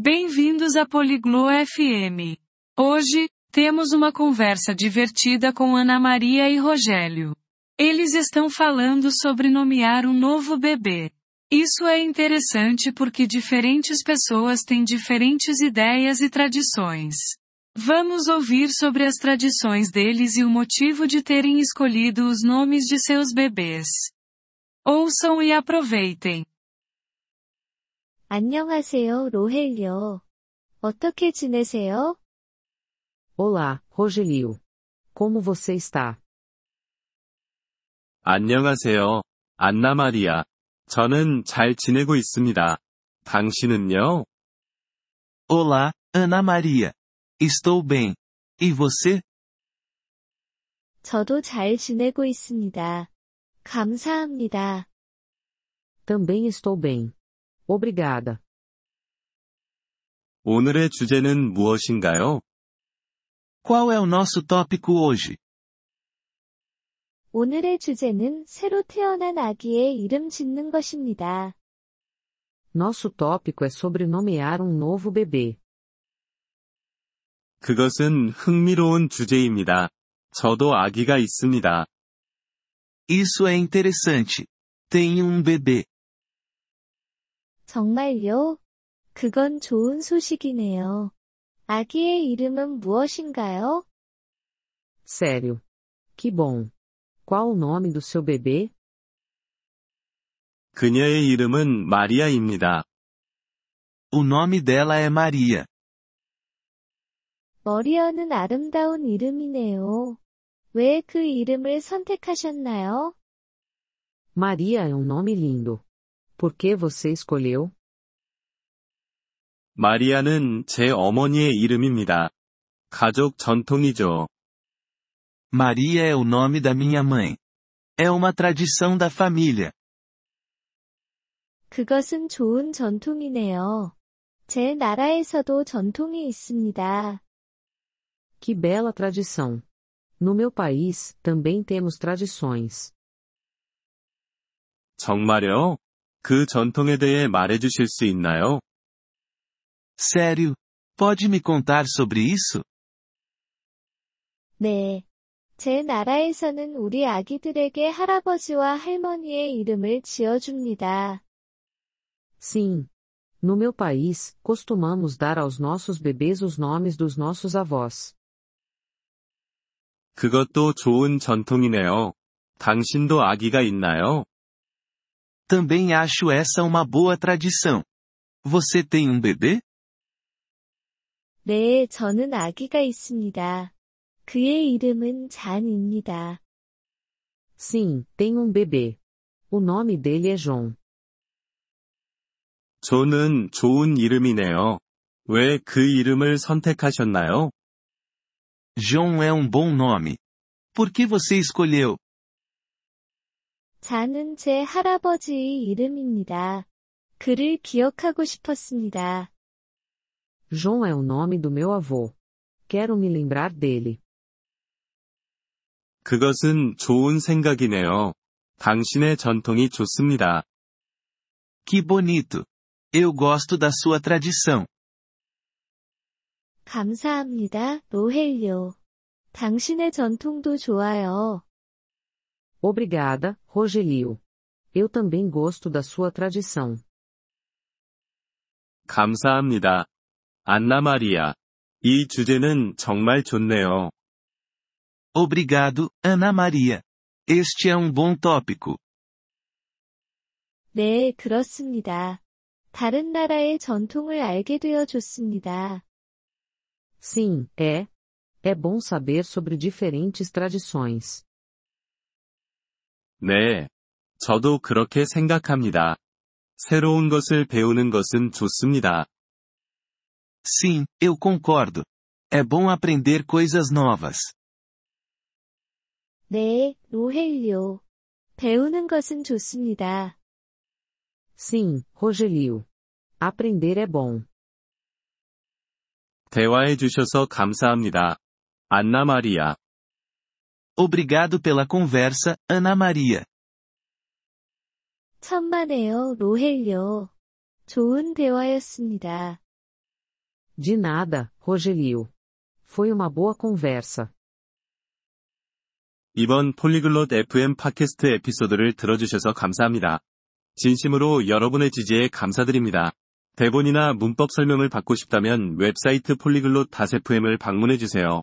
Bem-vindos a Poliglo FM. Hoje, temos uma conversa divertida com Ana Maria e Rogério. Eles estão falando sobre nomear um novo bebê. Isso é interessante porque diferentes pessoas têm diferentes ideias e tradições. Vamos ouvir sobre as tradições deles e o motivo de terem escolhido os nomes de seus bebês. Ouçam e aproveitem. 안녕하세요, 로헬요. 어떻게 지내세요? Olá, Rogelio. Como você está? 안녕하세요, 안나 마리아. 저는 잘 지내고 있습니다. 당신은요? Olá, Ana Maria. Estou bem. E você? 저도 잘 지내고 있습니다. 감사합니다. Também estou bem. Obrigada. 오늘의 주제는 무엇인가요? Qual é o nosso tópico hoje? 오늘의 주제는 새로 태어난 아기의 이름 짓는 것입니다. Nosso tópico é sobre nomear um novo bebê. 그것은 흥미로운 주제입니다. 저도 아기가 있습니다. Isso é interessante. Tenho um bebê. 정말요? 그건 좋은 소식이네요. 아기의 이름은 무엇인가요? Sério. Que bom. Qual o nome do seu bebê? 그녀의 이름은 마리아입니다. O nome dela é Maria. 머리어는 아름다운 이름이네요. 왜 그 이름을 선택하셨나요? Maria é um nome lindo. Por que você escolheu? 마리아는 제 어머니의 이름입니다. 가족 전통이죠. Maria é o nome da minha mãe. É uma tradição da família. 그것은 좋은 전통이네요. 제 나라에서도 전통이 있습니다. Que bela tradição. No meu país, também temos tradições. 정말요? 그 전통에 대해 말해주실 수 있나요? Sério? Pode me contar sobre isso? 네. 제 나라에서는 우리 아기들에게 할아버지와 할머니의 이름을 지어줍니다. Sim. No meu país, costumamos dar aos nossos bebês os nomes dos nossos avós. 그것도 좋은 전통이네요. 당신도 아기가 있나요? Também acho essa uma boa tradição. Você tem um bebê? 네, 저는 아기가 있습니다. 그의 이름은 잔입니다. Sim, tenho um bebê. O nome dele é João. 존은 좋은 이름이네요. 왜 그 이름을 선택하셨나요? João é um bom nome. Por que você escolheu? 잔은 제 할아버지의 이름입니다. 그를 기억하고 싶었습니다. João é o nome do meu avô. Quero me lembrar dele. 그것은 좋은 생각이네요. 당신의 전통이 좋습니다. Que bonito. Eu gosto da sua tradição. 감사합니다, 로헬요. 당신의 전통도 좋아요. Obrigada, Rogelio. Eu também gosto da sua tradição. 감사합니다. 안나 마리아. 이 주제는 정말 좋네요. Obrigado, Ana Maria. Este é um bom tópico. 네, 그렇습니다. 다른 나라의 전통을 알게 되어 좋습니다. Sim, é. É bom saber sobre diferentes tradições. 네. 저도 그렇게 생각합니다. 새로운 것을 배우는 것은 좋습니다. Sim, eu concordo. É bom aprender coisas novas. 네, 로헬요. 배우는 것은 좋습니다. Sim, Rogelio. Aprender é bom. 대화해 주셔서 감사합니다. 안나 마리아. Obrigado pela conversa, Ana Maria. 천만에요, 로헬리오. 좋은 대화였습니다. De nada, Rogelio. Foi uma boa conversa. 이번 Polyglot FM 팟캐스트 에피소드를 들어주셔서 감사합니다. 진심으로 여러분의 지지에 감사드립니다. 대본이나 문법 설명을 받고 싶다면 웹사이트 Polyglot FM을 방문해주세요.